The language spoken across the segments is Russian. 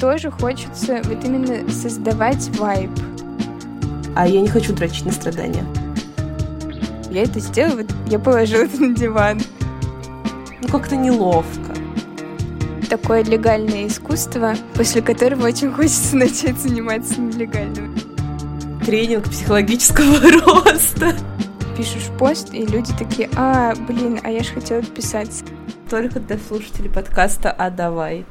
тоже хочется вот именно создавать вайб. А я не хочу дрочить на страдания. Я это сделала, вот я положила это на диван. Ну как-то неловко. Такое легальное искусство, после которого очень хочется начать заниматься нелегальным. Тренинг психологического роста. Пишешь пост, и люди такие, а, блин, а я же хотела писать. Только для слушателей подкаста «А давай».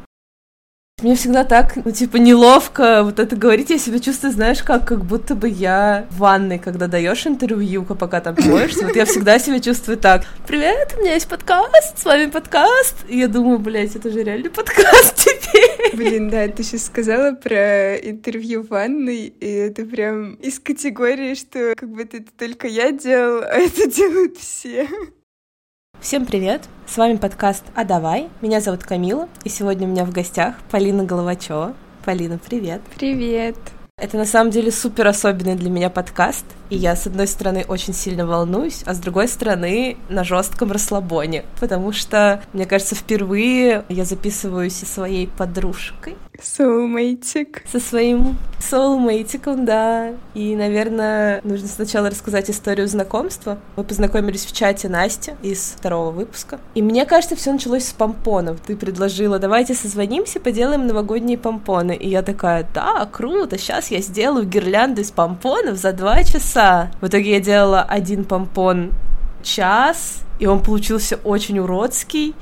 Мне всегда так, ну, типа, неловко вот это говорить. Я себя чувствую, знаешь, как, как будто бы я в ванной, когда даешь интервью, пока там моешься. Вот я всегда себя чувствую так. Привет, у меня есть подкаст, с вами подкаст. И я думаю, блядь, это же реальный подкаст теперь. Блин, да, ты сейчас сказала про интервью в ванной, и это прям из категории, что как будто это только я делал, а это делают все. Всем привет! С вами подкаст «А давай». Меня зовут Камила, и сегодня у меня в гостях Полина Головачева. Полина, привет! Привет! Это на самом деле супер особенный для меня подкаст, и я, с одной стороны, очень сильно волнуюсь, а с другой стороны, на жестком расслабоне, потому что, мне кажется, впервые я записываюсь со своей подружкой. Соулмейтик. Со своим соулмейтиком, да. И, наверное, нужно сначала рассказать историю знакомства. Мы познакомились в чате Настя из второго выпуска. И мне кажется, все началось с помпонов. Ты предложила, давайте созвонимся, поделаем новогодние помпоны. И я такая, да, круто, сейчас я сделаю гирлянду из помпонов за два часа. В итоге я делала один помпон час, и он получился очень уродский.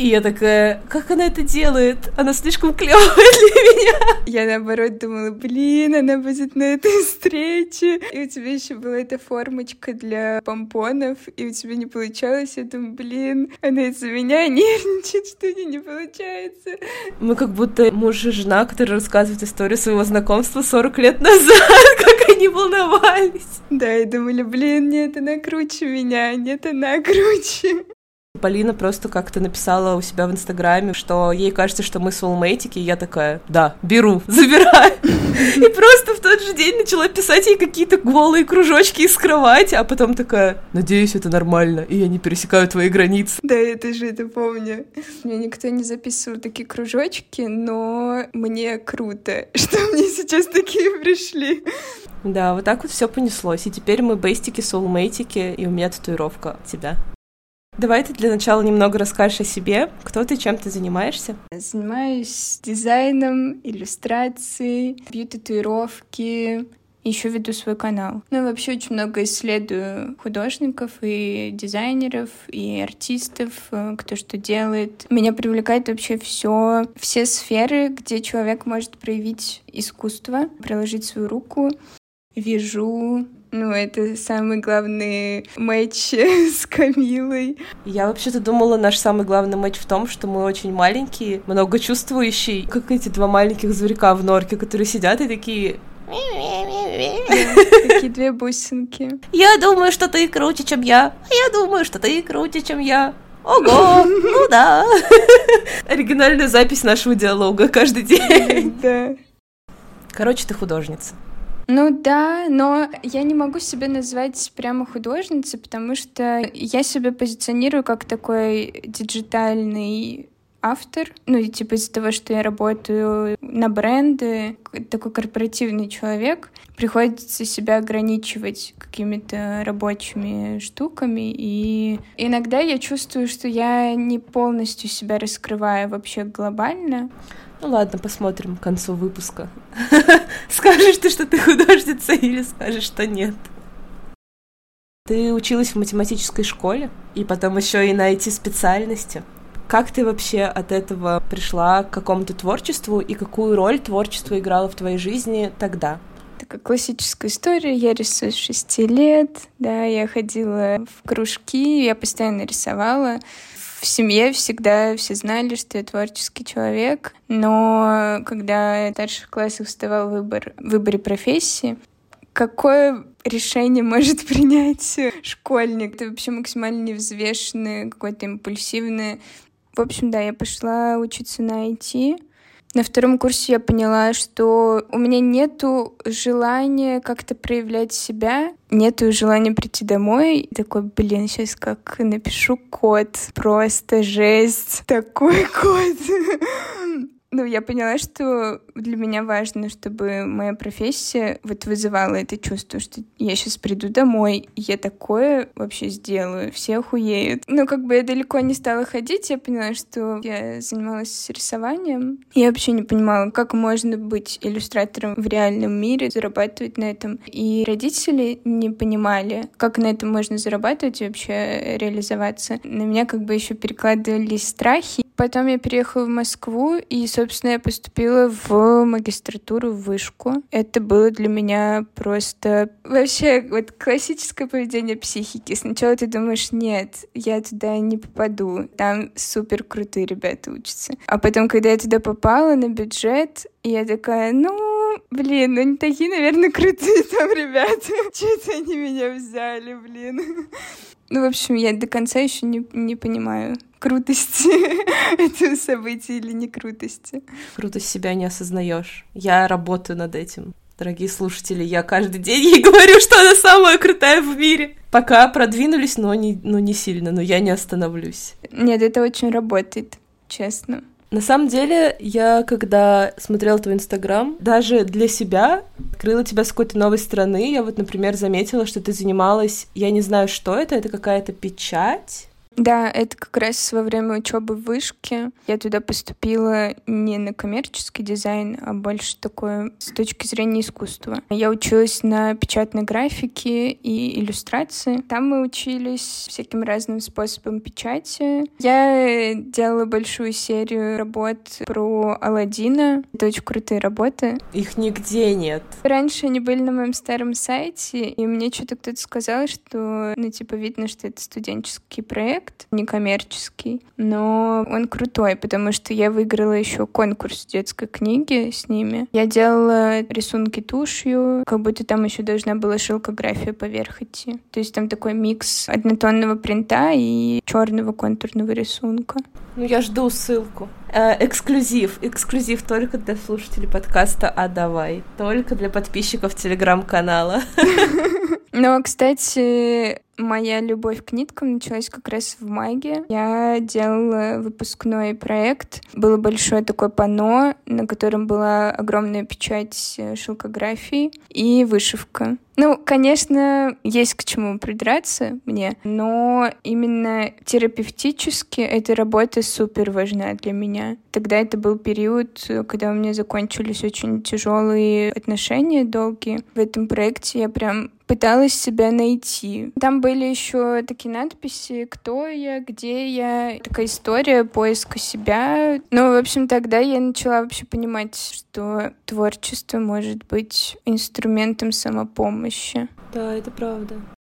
И я такая, как она это делает? Она слишком клевая для меня. Я наоборот думала, блин, она будет на этой встрече. И у тебя еще была эта формочка для помпонов, и у тебя не получалось. Я думаю, блин, она из-за меня нервничает, что у нее не получается. Мы как будто муж и жена, которые рассказывают историю своего знакомства 40 лет назад, как они волновались. Да, и думали, блин, нет, она круче меня, нет, она круче. Полина просто как-то написала у себя в Инстаграме, что ей кажется, что мы соулмейтики, и я такая, да, беру, забираю. И просто в тот же день начала писать ей какие-то голые кружочки из кровати, а потом такая, надеюсь, это нормально, и я не пересекаю твои границы. Да, я тоже это помню. Мне никто не записывал такие кружочки, но мне круто, что мне сейчас такие пришли. Да, вот так вот все понеслось. И теперь мы бейстики, соулмейтики, и у меня татуировка тебя. Давай ты для начала немного расскажешь о себе. Кто ты, чем ты занимаешься? Занимаюсь дизайном, иллюстрацией, бью татуировки, еще веду свой канал. Ну и вообще очень много исследую художников и дизайнеров, и артистов, э, кто что делает. Меня привлекает вообще все, все сферы, где человек может проявить искусство, приложить свою руку. Вяжу, ну, это самый главный матч с Камилой. Я вообще-то думала, наш самый главный матч в том, что мы очень маленькие, много чувствующие, как эти два маленьких зверька в норке, которые сидят и такие Такие две бусинки. Я думаю, что ты круче, чем я. Я думаю, что ты круче, чем я. Ого, ну да. Оригинальная запись нашего диалога каждый день. Да. Короче, ты художница. Ну да, но я не могу себя назвать прямо художницей, потому что я себя позиционирую как такой диджитальный автор. Ну, и типа из-за того, что я работаю на бренды, такой корпоративный человек, приходится себя ограничивать какими-то рабочими штуками. И иногда я чувствую, что я не полностью себя раскрываю вообще глобально. Ну ладно, посмотрим к концу выпуска. Скажешь ты, что ты художница, или скажешь, что нет. Ты училась в математической школе, и потом еще и на эти специальности. Как ты вообще от этого пришла к какому-то творчеству, и какую роль творчество играло в твоей жизни тогда? Такая классическая история. Я рисую с шести лет, да, я ходила в кружки, я постоянно рисовала в семье всегда все знали, что я творческий человек, но когда в старших классах вставал выбор в выборе профессии, какое решение может принять школьник? Это вообще максимально невзвешенное, какое-то импульсивное. В общем, да, я пошла учиться на IT, на втором курсе я поняла, что у меня нету желания как-то проявлять себя, нету желания прийти домой. И такой, блин, сейчас как напишу код, просто жесть, такой код. ну, я поняла, что для меня важно, чтобы моя профессия вот вызывала это чувство, что я сейчас приду домой, я такое вообще сделаю, все охуеют. Но как бы я далеко не стала ходить, я поняла, что я занималась рисованием. Я вообще не понимала, как можно быть иллюстратором в реальном мире, зарабатывать на этом. И родители не понимали, как на этом можно зарабатывать и вообще реализоваться. На меня как бы еще перекладывались страхи. Потом я переехала в Москву, и, собственно, я поступила в магистратуру в вышку. Это было для меня просто вообще вот классическое поведение психики. Сначала ты думаешь, нет, я туда не попаду, там супер крутые ребята учатся. А потом, когда я туда попала на бюджет, я такая, ну, блин, ну не такие, наверное, крутые там ребята. Что-то они меня взяли, блин. Ну, в общем, я до конца еще не, не понимаю, крутости этого события или не крутости. Крутость себя не осознаешь. Я работаю над этим. Дорогие слушатели, я каждый день ей говорю, что она самая крутая в мире. Пока продвинулись, но не, но не сильно, но я не остановлюсь. Нет, это очень работает, честно. На самом деле, я когда смотрела твой Инстаграм, даже для себя открыла тебя с какой-то новой стороны. Я вот, например, заметила, что ты занималась, я не знаю, что это, это какая-то печать, да, это как раз во время учебы в вышке. Я туда поступила не на коммерческий дизайн, а больше такое с точки зрения искусства. Я училась на печатной графике и иллюстрации. Там мы учились всяким разным способам печати. Я делала большую серию работ про Алладина. Это очень крутые работы. Их нигде нет. Раньше они были на моем старом сайте, и мне что-то кто-то сказал, что, ну, типа, видно, что это студенческий проект, проект, некоммерческий, но он крутой, потому что я выиграла еще конкурс детской книги с ними. Я делала рисунки тушью, как будто там еще должна была шелкография поверх идти. То есть там такой микс однотонного принта и черного контурного рисунка. Ну, я жду ссылку. Э, эксклюзив. Эксклюзив только для слушателей подкаста «А давай». Только для подписчиков телеграм-канала. Ну, кстати, Моя любовь к ниткам началась как раз в маге. Я делала выпускной проект. Было большое такое панно, на котором была огромная печать э, шелкографии и вышивка. Ну, конечно, есть к чему придраться мне, но именно терапевтически эта работа супер важна для меня. Тогда это был период, когда у меня закончились очень тяжелые отношения долгие. В этом проекте я прям пыталась себя найти. Там были еще такие надписи «Кто я?», «Где я?», такая история поиска себя. Ну, в общем, тогда я начала вообще понимать, что творчество может быть инструментом самопомощи помощи. Да, это правда.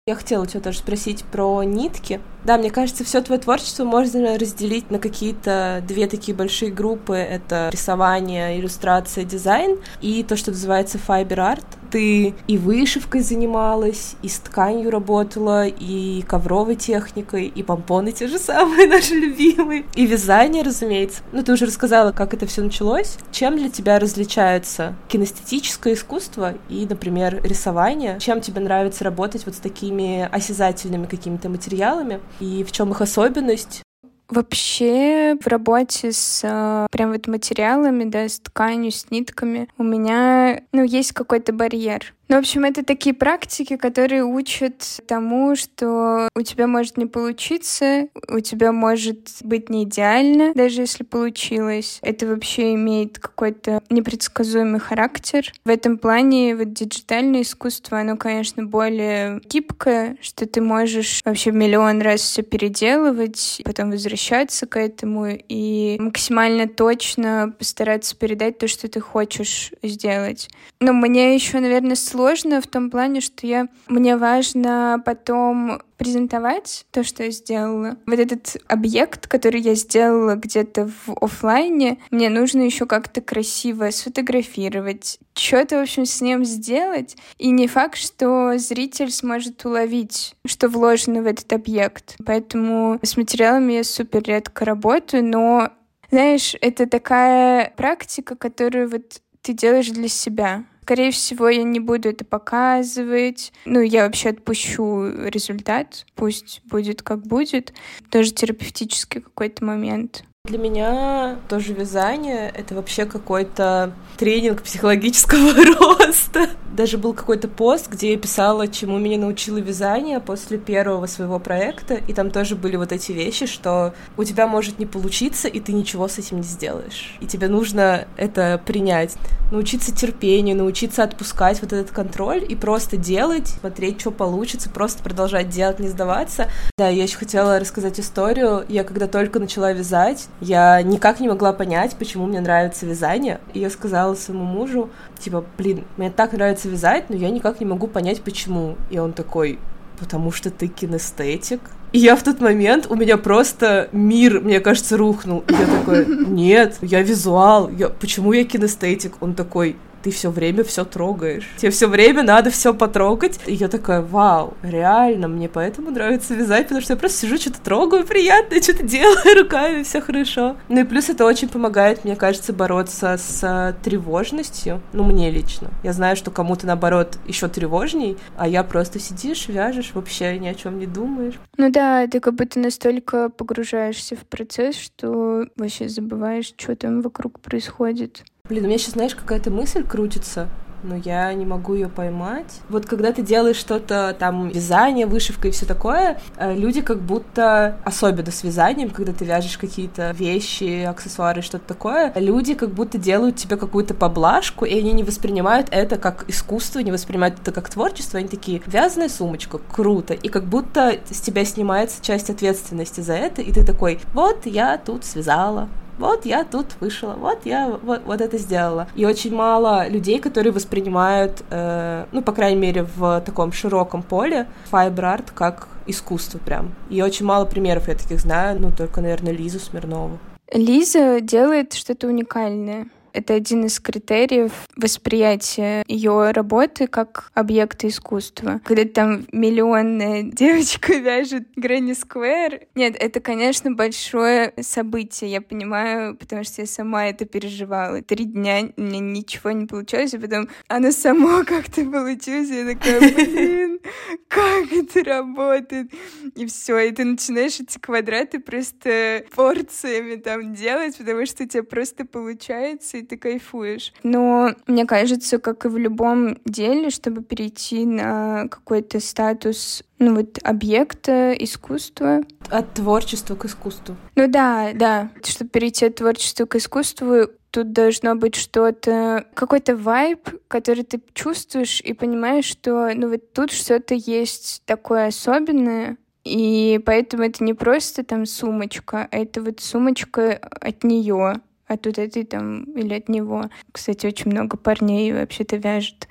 Я хотела тебя тоже спросить про нитки. Да, мне кажется, все твое творчество можно разделить на какие-то две такие большие группы. Это рисование, иллюстрация, дизайн и то, что называется fiber art ты и вышивкой занималась, и с тканью работала, и ковровой техникой, и помпоны те же самые наши любимые, и вязание, разумеется. Ну, ты уже рассказала, как это все началось. Чем для тебя различаются кинестетическое искусство и, например, рисование? Чем тебе нравится работать вот с такими осязательными какими-то материалами? И в чем их особенность? Вообще в работе с э, прям вот материалами, да, с тканью, с нитками у меня, ну, есть какой-то барьер. Ну, в общем, это такие практики, которые учат тому, что у тебя может не получиться, у тебя может быть не идеально, даже если получилось. Это вообще имеет какой-то непредсказуемый характер. В этом плане вот диджитальное искусство, оно, конечно, более гибкое, что ты можешь вообще миллион раз все переделывать, потом возвращаться к этому и максимально точно постараться передать то, что ты хочешь сделать. Но мне еще, наверное, сложно сложно в том плане, что я мне важно потом презентовать то, что я сделала. Вот этот объект, который я сделала где-то в офлайне, мне нужно еще как-то красиво сфотографировать, что-то, в общем, с ним сделать. И не факт, что зритель сможет уловить, что вложено в этот объект. Поэтому с материалами я супер редко работаю, но знаешь, это такая практика, которую вот ты делаешь для себя. Скорее всего, я не буду это показывать. Ну, я вообще отпущу результат. Пусть будет как будет. Тоже терапевтический какой-то момент. Для меня тоже вязание — это вообще какой-то тренинг психологического роста. Даже был какой-то пост, где я писала, чему меня научило вязание после первого своего проекта, и там тоже были вот эти вещи, что у тебя может не получиться, и ты ничего с этим не сделаешь. И тебе нужно это принять. Научиться терпению, научиться отпускать вот этот контроль и просто делать, смотреть, что получится, просто продолжать делать, не сдаваться. Да, я еще хотела рассказать историю. Я когда только начала вязать, я никак не могла понять, почему мне нравится вязание. И я сказала своему мужу, типа, блин, мне так нравится вязать, но я никак не могу понять, почему. И он такой, потому что ты кинестетик. И я в тот момент, у меня просто мир, мне кажется, рухнул. И я такой, нет, я визуал, я, почему я кинестетик? Он такой, ты все время все трогаешь. Тебе все время надо все потрогать. И я такая, вау, реально, мне поэтому нравится вязать, потому что я просто сижу, что-то трогаю приятно, что-то делаю руками, все хорошо. Ну и плюс это очень помогает, мне кажется, бороться с тревожностью. Ну, мне лично. Я знаю, что кому-то, наоборот, еще тревожней, а я просто сидишь, вяжешь, вообще ни о чем не думаешь. Ну да, ты как будто настолько погружаешься в процесс, что вообще забываешь, что там вокруг происходит. Блин, у меня сейчас, знаешь, какая-то мысль крутится, но я не могу ее поймать. Вот когда ты делаешь что-то там, вязание, вышивка и все такое, э, люди как будто, особенно с вязанием, когда ты вяжешь какие-то вещи, аксессуары, что-то такое, люди как будто делают тебе какую-то поблажку, и они не воспринимают это как искусство, не воспринимают это как творчество, они такие, вязаная сумочка, круто, и как будто с тебя снимается часть ответственности за это, и ты такой, вот я тут связала, вот я тут вышла, вот я вот, вот это сделала. И очень мало людей, которые воспринимают, э, ну, по крайней мере, в таком широком поле fiber art как искусство прям. И очень мало примеров я таких знаю, ну, только, наверное, Лизу Смирнову. Лиза делает что-то уникальное. Это один из критериев восприятия ее работы как объекта искусства. Когда там миллионная девочка вяжет granny square. Нет, это, конечно, большое событие, я понимаю, потому что я сама это переживала. Три дня у ничего не получалось, а потом оно само как-то получилось, я такая, блин, как это работает? И все, и ты начинаешь эти квадраты просто порциями там делать, потому что у тебя просто получается, и ты кайфуешь. Но мне кажется, как и в любом деле, чтобы перейти на какой-то статус ну вот объекта искусства. От творчества к искусству. Ну да, да. Чтобы перейти от творчества к искусству, тут должно быть что-то, какой-то вайб, который ты чувствуешь и понимаешь, что ну вот тут что-то есть такое особенное, и поэтому это не просто там сумочка, а это вот сумочка от нее от вот этой там или от него. Кстати, очень много парней вообще-то вяжет.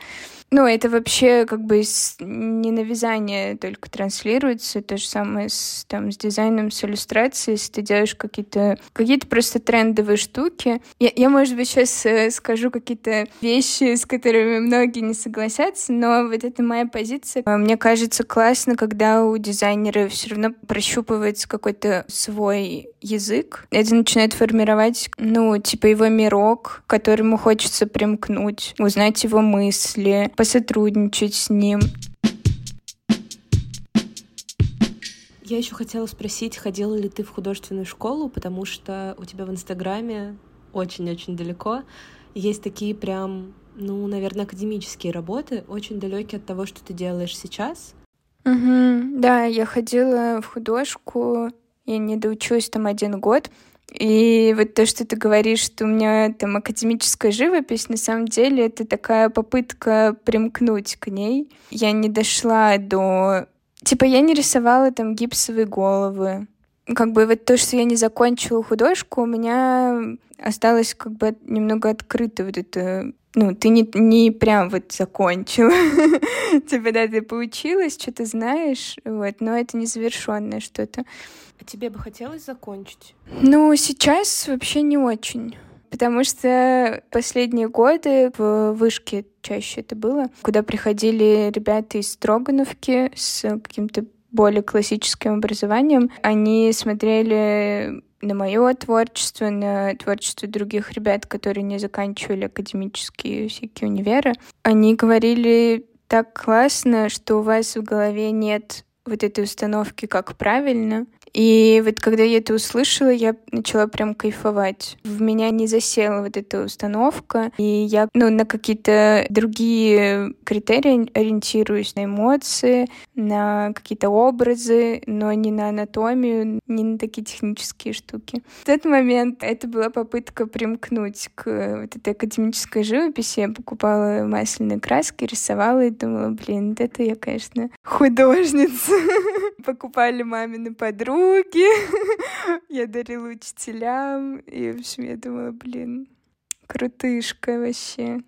Ну, это вообще как бы с, не на вязание только транслируется. То же самое с, там, с дизайном, с иллюстрацией. Если ты делаешь какие-то какие просто трендовые штуки. Я, я может быть, сейчас э, скажу какие-то вещи, с которыми многие не согласятся, но вот это моя позиция. Мне кажется классно, когда у дизайнера все равно прощупывается какой-то свой язык. Это начинает формировать, ну, типа его мирок, к которому хочется примкнуть, узнать его мысли, посотрудничать с ним. Я еще хотела спросить, ходила ли ты в художественную школу, потому что у тебя в Инстаграме очень-очень далеко есть такие прям, ну, наверное, академические работы, очень далекие от того, что ты делаешь сейчас. Угу, да, я ходила в художку, я не доучилась там один год, и вот то, что ты говоришь, что у меня там академическая живопись, на самом деле это такая попытка примкнуть к ней. Я не дошла до... Типа я не рисовала там гипсовые головы. Как бы вот то, что я не закончила художку, у меня осталось как бы немного открыто вот это ну, ты не, не прям вот закончила. Типа, да, ты поучилась, что-то знаешь, вот, но это незавершенное что-то. А тебе бы хотелось закончить? Ну, сейчас вообще не очень. Потому что последние годы в вышке чаще это было, куда приходили ребята из Строгановки с каким-то более классическим образованием. Они смотрели на мое творчество, на творчество других ребят, которые не заканчивали академические всякие универы. Они говорили так классно, что у вас в голове нет вот этой установки, как правильно. И вот когда я это услышала, я начала прям кайфовать. В меня не засела вот эта установка, и я ну, на какие-то другие критерии ориентируюсь, на эмоции, на какие-то образы, но не на анатомию, не на такие технические штуки. В тот момент это была попытка примкнуть к вот этой академической живописи. Я покупала масляные краски, рисовала и думала, блин, это я, конечно, художница. Покупали мамины подруги, я дарила учителям, и, в общем, я думала, блин, крутышка вообще.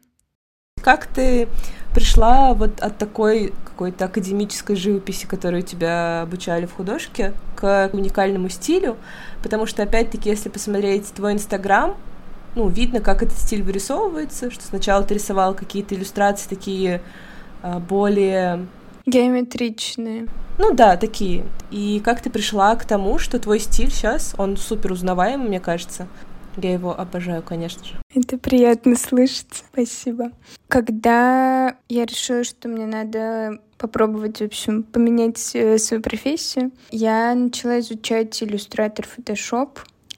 Как ты пришла вот от такой какой-то академической живописи, которую тебя обучали в художке, к уникальному стилю? Потому что, опять-таки, если посмотреть твой Инстаграм, ну, видно, как этот стиль вырисовывается, что сначала ты рисовал какие-то иллюстрации такие а, более... Геометричные. Ну да, такие. И как ты пришла к тому, что твой стиль сейчас, он супер узнаваемый, мне кажется. Я его обожаю, конечно же. Это приятно слышать. Спасибо. Когда я решила, что мне надо попробовать, в общем, поменять э, свою профессию, я начала изучать иллюстратор Photoshop.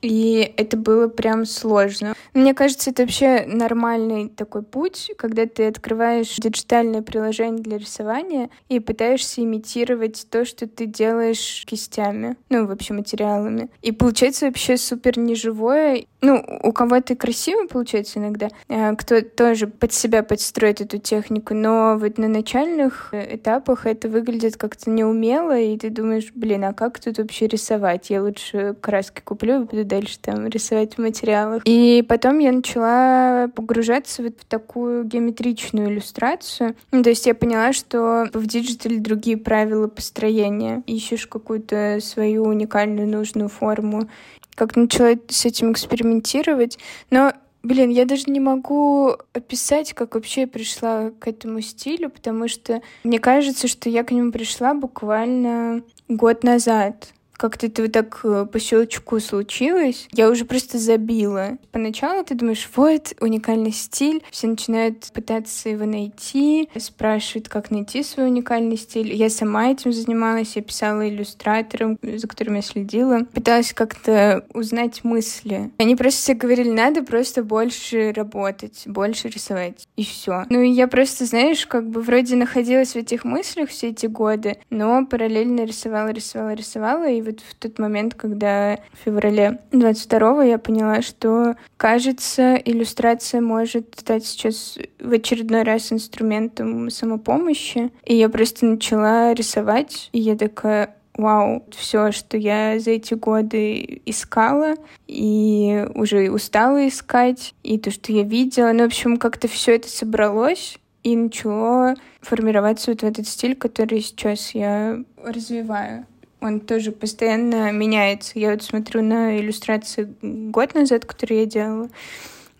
И это было прям сложно. Мне кажется, это вообще нормальный такой путь, когда ты открываешь диджитальное приложение для рисования и пытаешься имитировать то, что ты делаешь кистями, ну, в общем, материалами. И получается вообще супер неживое. Ну, у кого-то красиво получается иногда, а кто тоже под себя подстроит эту технику, но вот на начальных этапах это выглядит как-то неумело, и ты думаешь, блин, а как тут вообще рисовать? Я лучше краски куплю и буду дальше там рисовать в материалах. И потом я начала погружаться вот в такую геометричную иллюстрацию. Ну, то есть я поняла, что в digital е другие правила построения. Ищешь какую-то свою уникальную нужную форму. Как начала с этим экспериментировать. Но Блин, я даже не могу описать, как вообще я пришла к этому стилю, потому что мне кажется, что я к нему пришла буквально год назад как-то это вот так э, по щелчку случилось, я уже просто забила. Поначалу ты думаешь, вот, уникальный стиль, все начинают пытаться его найти, спрашивают, как найти свой уникальный стиль. Я сама этим занималась, я писала иллюстраторам, за которыми я следила, пыталась как-то узнать мысли. Они просто все говорили, надо просто больше работать, больше рисовать, и все. Ну и я просто, знаешь, как бы вроде находилась в этих мыслях все эти годы, но параллельно рисовала, рисовала, рисовала, и вот в тот момент, когда в феврале 22 я поняла, что, кажется, иллюстрация может стать сейчас в очередной раз инструментом самопомощи. И я просто начала рисовать, и я такая, вау, все, что я за эти годы искала и уже устала искать, и то, что я видела. Ну, в общем, как-то все это собралось и начало формироваться вот в этот стиль, который сейчас я развиваю он тоже постоянно меняется. Я вот смотрю на иллюстрации год назад, которые я делала,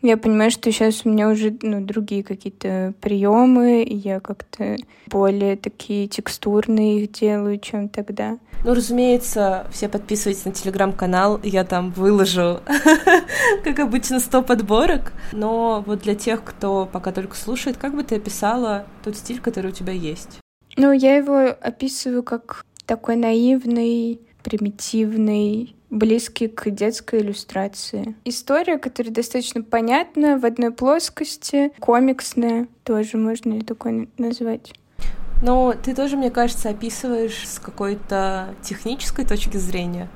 я понимаю, что сейчас у меня уже ну, другие какие-то приемы, и я как-то более такие текстурные их делаю, чем тогда. Ну, разумеется, все подписывайтесь на телеграм-канал, я там выложу, как обычно, 100 подборок. Но вот для тех, кто пока только слушает, как бы ты описала тот стиль, который у тебя есть? Ну, я его описываю как такой наивный, примитивный, близкий к детской иллюстрации. История, которая достаточно понятна, в одной плоскости, комиксная, тоже можно ее такой назвать. Но ты тоже, мне кажется, описываешь с какой-то технической точки зрения.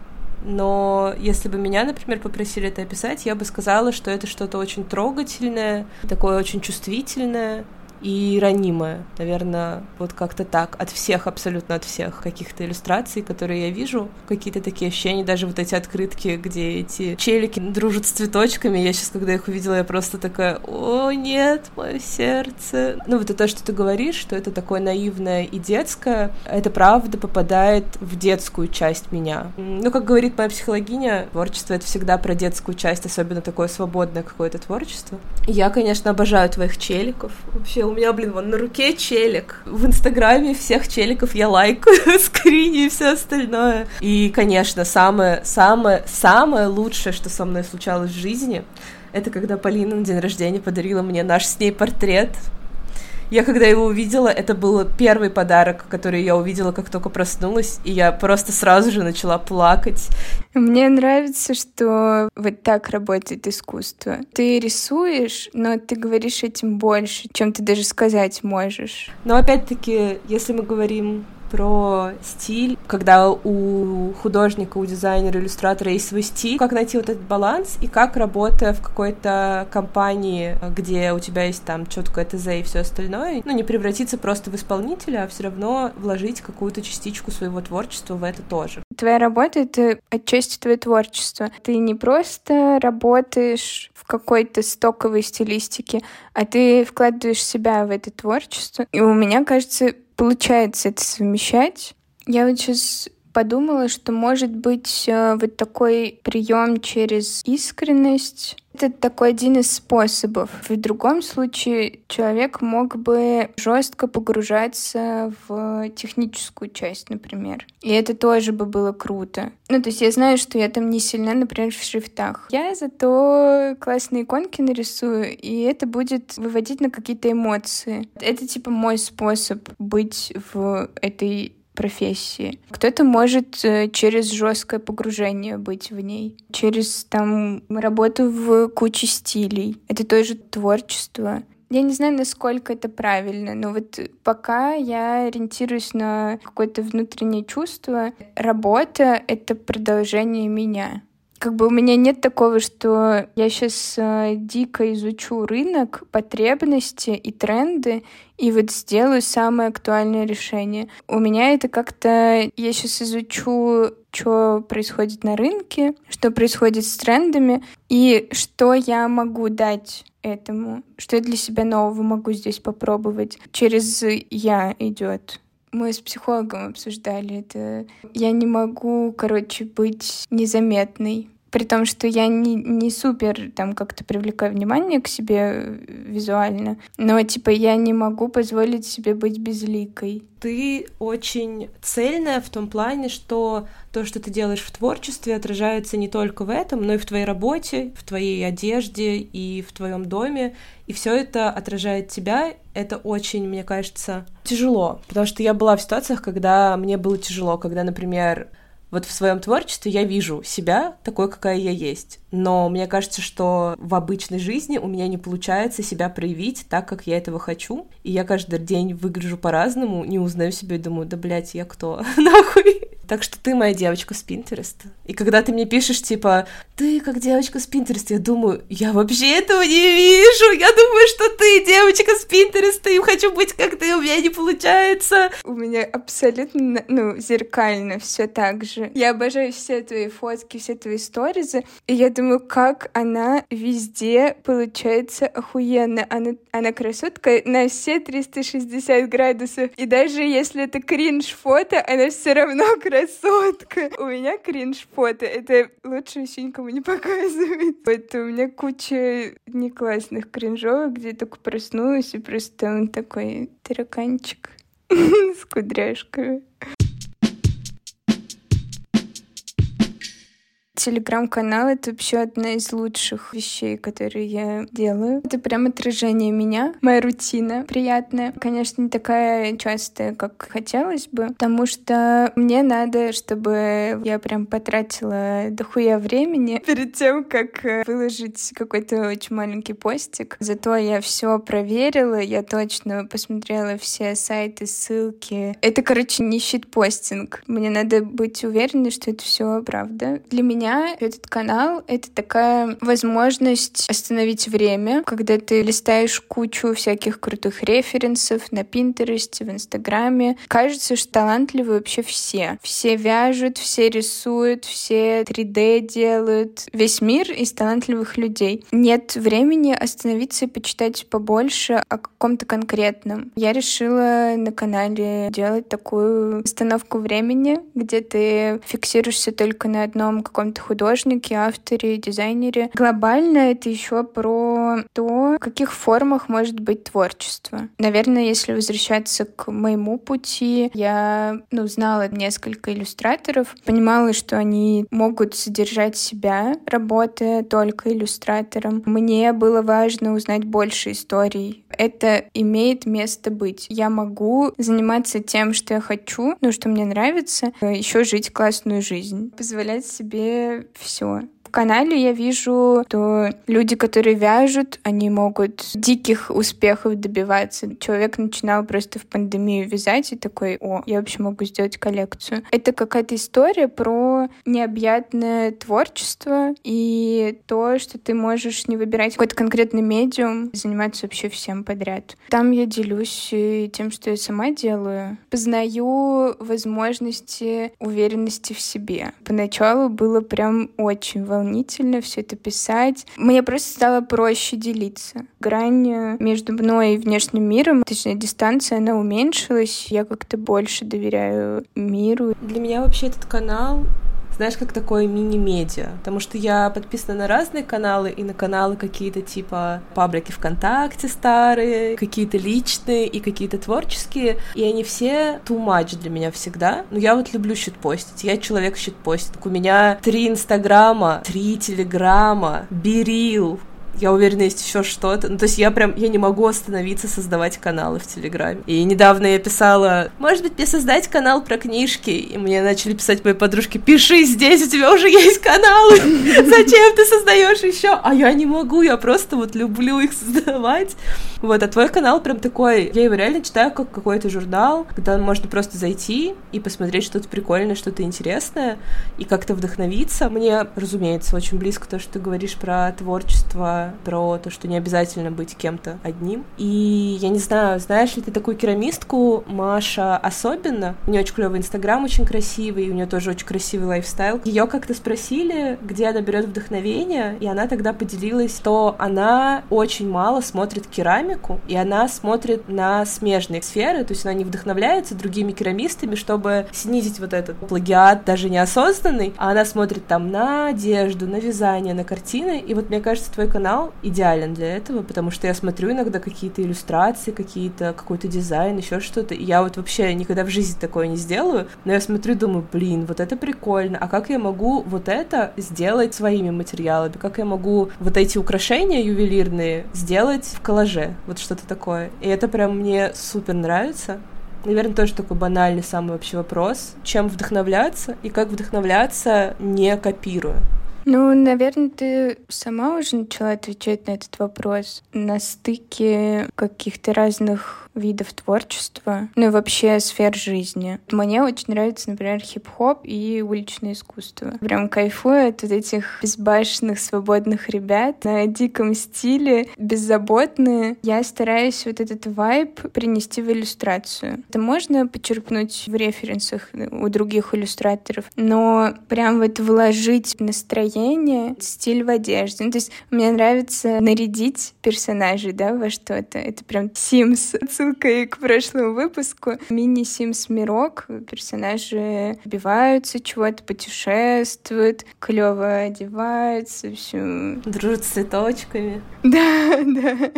Но если бы меня, например, попросили это описать, я бы сказала, что это что-то очень трогательное, такое очень чувствительное, и ранимое. Наверное, вот как-то так. От всех, абсолютно от всех каких-то иллюстраций, которые я вижу. Какие-то такие ощущения, даже вот эти открытки, где эти челики дружат с цветочками. Я сейчас, когда их увидела, я просто такая, о, нет, мое сердце. Ну, вот это то, что ты говоришь, что это такое наивное и детское, это правда попадает в детскую часть меня. Ну, как говорит моя психологиня, творчество — это всегда про детскую часть, особенно такое свободное какое-то творчество. Я, конечно, обожаю твоих челиков. Вообще у меня, блин, вон на руке челик. В Инстаграме всех челиков я лайкаю, скрини и все остальное. И, конечно, самое, самое, самое лучшее, что со мной случалось в жизни, это когда Полина на день рождения подарила мне наш с ней портрет. Я когда его увидела, это был первый подарок, который я увидела, как только проснулась, и я просто сразу же начала плакать. Мне нравится, что вот так работает искусство. Ты рисуешь, но ты говоришь этим больше, чем ты даже сказать можешь. Но опять-таки, если мы говорим про стиль, когда у художника, у дизайнера, иллюстратора есть свой стиль, как найти вот этот баланс и как работая в какой-то компании, где у тебя есть там четкое ТЗ и все остальное, ну не превратиться просто в исполнителя, а все равно вложить какую-то частичку своего творчества в это тоже. Твоя работа — это отчасти твое творчество. Ты не просто работаешь в какой-то стоковой стилистике, а ты вкладываешь себя в это творчество. И у меня, кажется, получается это совмещать. Я вот сейчас подумала, что может быть э, вот такой прием через искренность. Это такой один из способов. В другом случае человек мог бы жестко погружаться в техническую часть, например. И это тоже бы было круто. Ну, то есть я знаю, что я там не сильна, например, в шрифтах. Я зато классные иконки нарисую, и это будет выводить на какие-то эмоции. Это типа мой способ быть в этой профессии. Кто-то может э, через жесткое погружение быть в ней, через там работу в куче стилей. Это тоже творчество. Я не знаю, насколько это правильно, но вот пока я ориентируюсь на какое-то внутреннее чувство, работа — это продолжение меня как бы у меня нет такого, что я сейчас э, дико изучу рынок, потребности и тренды, и вот сделаю самое актуальное решение. У меня это как-то... Я сейчас изучу, что происходит на рынке, что происходит с трендами, и что я могу дать этому, что я для себя нового могу здесь попробовать. Через «я» идет. Мы с психологом обсуждали это. Я не могу, короче, быть незаметной при том, что я не, не супер там как-то привлекаю внимание к себе э, визуально, но типа я не могу позволить себе быть безликой. Ты очень цельная в том плане, что то, что ты делаешь в творчестве, отражается не только в этом, но и в твоей работе, в твоей одежде и в твоем доме. И все это отражает тебя. Это очень, мне кажется, тяжело. Потому что я была в ситуациях, когда мне было тяжело, когда, например, вот в своем творчестве я вижу себя такой, какая я есть. Но мне кажется, что в обычной жизни у меня не получается себя проявить так, как я этого хочу. И я каждый день выгляжу по-разному, не узнаю себя и думаю, да, блядь, я кто? Нахуй. Так что ты моя девочка с Пинтереста. И когда ты мне пишешь, типа, ты как девочка с Пинтереста, я думаю, я вообще этого не вижу. Я думаю, что ты девочка с Пинтереста, и хочу быть как ты, у меня не получается. У меня абсолютно, ну, зеркально все так же. Я обожаю все твои фотки, все твои сторизы, и я думаю, как она везде получается охуенно. Она, она красотка на все 360 градусов. И даже если это кринж-фото, она все равно красотка. У меня кринж-фото. Это лучше еще никому не показывать. Это у меня куча неклассных кринжовых, где я только проснулась, и просто он такой тараканчик с кудряшками. Телеграм-канал — это вообще одна из лучших вещей, которые я делаю. Это прям отражение меня, моя рутина приятная. Конечно, не такая частая, как хотелось бы, потому что мне надо, чтобы я прям потратила дохуя времени перед тем, как э, выложить какой-то очень маленький постик. Зато я все проверила, я точно посмотрела все сайты, ссылки. Это, короче, не щит-постинг. Мне надо быть уверенной, что это все правда. Для меня меня этот канал — это такая возможность остановить время, когда ты листаешь кучу всяких крутых референсов на Пинтересте, в Инстаграме. Кажется, что талантливы вообще все. Все вяжут, все рисуют, все 3D делают. Весь мир из талантливых людей. Нет времени остановиться и почитать побольше о каком-то конкретном. Я решила на канале делать такую остановку времени, где ты фиксируешься только на одном каком-то вот художники, авторы, дизайнеры. Глобально это еще про то, в каких формах может быть творчество. Наверное, если возвращаться к моему пути, я ну, знала несколько иллюстраторов, понимала, что они могут содержать себя, работая только иллюстратором. Мне было важно узнать больше историй. Это имеет место быть. Я могу заниматься тем, что я хочу, ну, что мне нравится, еще жить классную жизнь, позволять себе все. Канале я вижу, что люди, которые вяжут, они могут диких успехов добиваться. Человек начинал просто в пандемию вязать и такой, о, я вообще могу сделать коллекцию. Это какая-то история про необъятное творчество и то, что ты можешь не выбирать какой-то конкретный медиум, заниматься вообще всем подряд. Там я делюсь тем, что я сама делаю. Познаю возможности уверенности в себе. Поначалу было прям очень волнительно все это писать. Мне просто стало проще делиться. Грань между мной и внешним миром, точнее, дистанция, она уменьшилась. Я как-то больше доверяю миру. Для меня вообще этот канал знаешь, как такое мини-медиа, потому что я подписана на разные каналы, и на каналы какие-то типа паблики ВКонтакте старые, какие-то личные и какие-то творческие, и они все too much для меня всегда. Но я вот люблю щитпостить, я человек щитпостит. У меня три инстаграма, три телеграма, берил, я уверена, есть еще что-то. Ну, то есть я прям, я не могу остановиться создавать каналы в Телеграме. И недавно я писала, может быть, мне создать канал про книжки? И мне начали писать мои подружки, пиши здесь, у тебя уже есть каналы, зачем ты создаешь еще? А я не могу, я просто вот люблю их создавать. Вот, а твой канал прям такой, я его реально читаю как какой-то журнал, когда можно просто зайти и посмотреть что-то прикольное, что-то интересное, и как-то вдохновиться. Мне, разумеется, очень близко то, что ты говоришь про творчество про то, что не обязательно быть кем-то одним. И я не знаю, знаешь ли ты такую керамистку, Маша особенно, у нее очень клевый инстаграм, очень красивый, у нее тоже очень красивый лайфстайл. Ее как-то спросили, где она берет вдохновение, и она тогда поделилась, что она очень мало смотрит керамику, и она смотрит на смежные сферы, то есть она не вдохновляется другими керамистами, чтобы снизить вот этот плагиат, даже неосознанный, а она смотрит там на одежду, на вязание, на картины, и вот мне кажется, твой канал канал идеален для этого, потому что я смотрю иногда какие-то иллюстрации, какие-то какой-то дизайн, еще что-то, и я вот вообще никогда в жизни такое не сделаю, но я смотрю думаю, блин, вот это прикольно, а как я могу вот это сделать своими материалами, как я могу вот эти украшения ювелирные сделать в коллаже, вот что-то такое, и это прям мне супер нравится, Наверное, тоже такой банальный самый вообще вопрос. Чем вдохновляться и как вдохновляться, не копируя. Ну, наверное, ты сама уже начала отвечать на этот вопрос. На стыке каких-то разных видов творчества, ну и вообще сфер жизни. Мне очень нравится, например, хип-хоп и уличное искусство. Прям кайфую от вот этих безбашенных, свободных ребят на диком стиле, беззаботные. Я стараюсь вот этот вайб принести в иллюстрацию. Это можно почерпнуть в референсах у других иллюстраторов, но прям вот вложить настроение, стиль в одежде. Ну, то есть мне нравится нарядить персонажей, да, во что-то. Это прям Sims отсылкой к прошлому выпуску. Мини-Симс Мирок. Персонажи убиваются, чего-то путешествуют, клево одеваются, все. Дружат с цветочками. Да, да.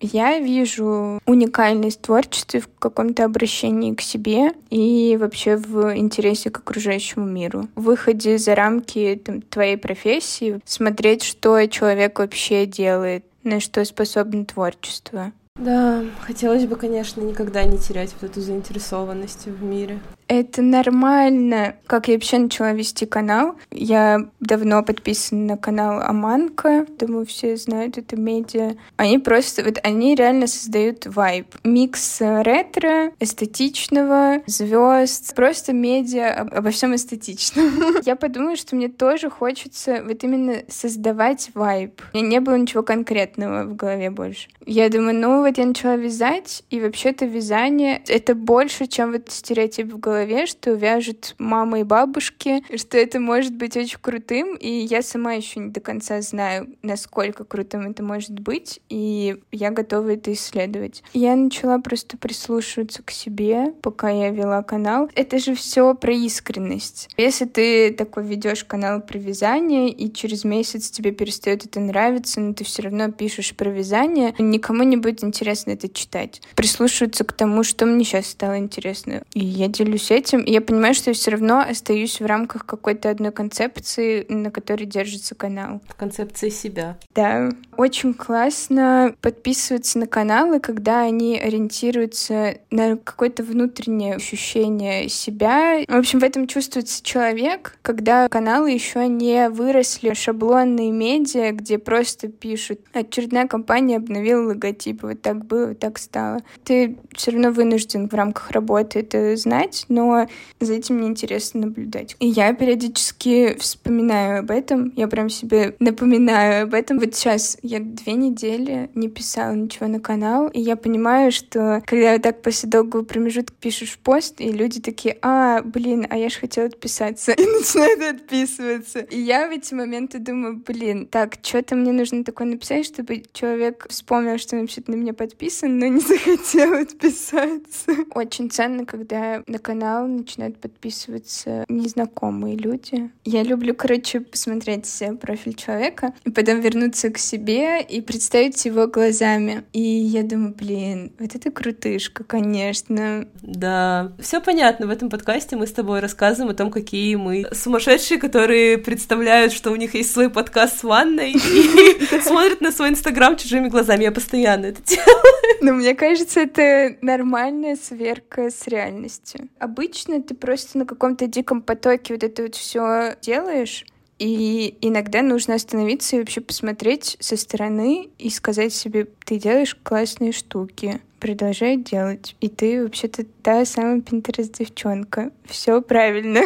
Я вижу уникальность творчества в каком-то обращении к себе и вообще в интересе к окружающему миру. В выходе за рамки там, твоей профессии, смотреть, что человек вообще делает, на что способно творчество. Да, хотелось бы, конечно, никогда не терять вот эту заинтересованность в мире. Это нормально. Как я вообще начала вести канал? Я давно подписана на канал Аманка. Думаю, все знают это медиа. Они просто, вот они реально создают вайб. Микс ретро, эстетичного, звезд. Просто медиа обо всем эстетичном. Я подумала, что мне тоже хочется вот именно создавать вайб. У меня не было ничего конкретного в голове больше. Я думаю, ну вот я начала вязать, и вообще-то вязание — это больше, чем вот стереотип в голове голове, что вяжут мама и бабушки, что это может быть очень крутым, и я сама еще не до конца знаю, насколько крутым это может быть, и я готова это исследовать. Я начала просто прислушиваться к себе, пока я вела канал. Это же все про искренность. Если ты такой ведешь канал про вязание, и через месяц тебе перестает это нравиться, но ты все равно пишешь про вязание, никому не будет интересно это читать. Прислушиваться к тому, что мне сейчас стало интересно. И я делюсь пользуюсь этим, и я понимаю, что я все равно остаюсь в рамках какой-то одной концепции, на которой держится канал. Концепции себя. Да. Очень классно подписываться на каналы, когда они ориентируются на какое-то внутреннее ощущение себя. В общем, в этом чувствуется человек, когда каналы еще не выросли шаблонные медиа, где просто пишут очередная компания обновила логотип, вот так было, вот так стало. Ты все равно вынужден в рамках работы это знать, но за этим мне интересно наблюдать. И я периодически вспоминаю об этом, я прям себе напоминаю об этом. Вот сейчас я две недели не писала ничего на канал, и я понимаю, что когда так после долгого промежутка пишешь пост, и люди такие, а, блин, а я же хотела отписаться, и начинают отписываться. И я в эти моменты думаю, блин, так, что-то мне нужно такое написать, чтобы человек вспомнил, что он вообще-то на меня подписан, но не захотел отписаться. Очень ценно, когда на канал начинают подписываться незнакомые люди. Я люблю, короче, посмотреть профиль человека и потом вернуться к себе и представить его глазами. И я думаю, блин, вот это крутышка, конечно. Да, все понятно. В этом подкасте мы с тобой рассказываем о том, какие мы сумасшедшие, которые представляют, что у них есть свой подкаст с ванной и смотрят на свой инстаграм чужими глазами. Я постоянно это делаю. Но мне кажется, это нормальная сверка с реальностью. Обычно ты просто на каком-то диком потоке вот это вот все делаешь, и иногда нужно остановиться и вообще посмотреть со стороны и сказать себе, ты делаешь классные штуки, продолжай делать. И ты вообще-то та самая Pinterest девчонка. Все правильно.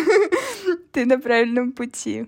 ты на правильном пути.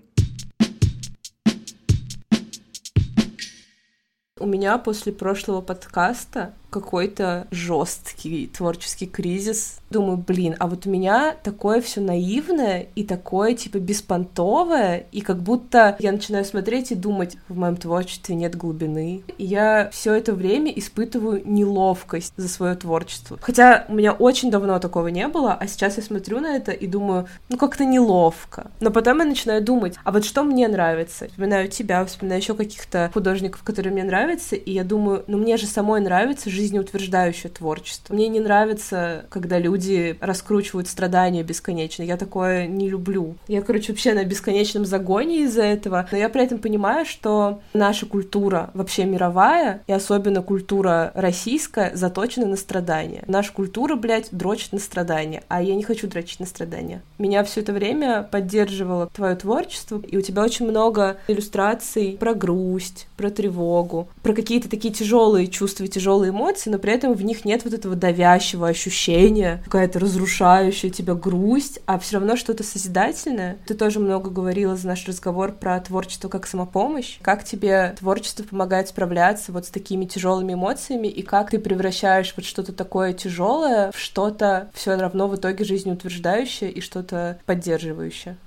У меня после прошлого подкаста какой-то жесткий творческий кризис. Думаю, блин, а вот у меня такое все наивное и такое типа беспонтовое, и как будто я начинаю смотреть и думать, в моем творчестве нет глубины. И я все это время испытываю неловкость за свое творчество. Хотя у меня очень давно такого не было, а сейчас я смотрю на это и думаю, ну как-то неловко. Но потом я начинаю думать, а вот что мне нравится? Вспоминаю тебя, вспоминаю еще каких-то художников, которые мне нравятся, и я думаю, ну мне же самой нравится жить жизнеутверждающее творчество. Мне не нравится, когда люди раскручивают страдания бесконечно. Я такое не люблю. Я, короче, вообще на бесконечном загоне из-за этого. Но я при этом понимаю, что наша культура вообще мировая, и особенно культура российская, заточена на страдания. Наша культура, блядь, дрочит на страдания, а я не хочу дрочить на страдания. Меня все это время поддерживало твое творчество, и у тебя очень много иллюстраций про грусть, про тревогу, про какие-то такие тяжелые чувства, тяжелые эмоции, эмоции, но при этом в них нет вот этого давящего ощущения, какая-то разрушающая тебя грусть, а все равно что-то созидательное. Ты тоже много говорила за наш разговор про творчество как самопомощь. Как тебе творчество помогает справляться вот с такими тяжелыми эмоциями, и как ты превращаешь вот что-то такое тяжелое в что-то все равно в итоге жизнеутверждающее и что-то поддерживающее?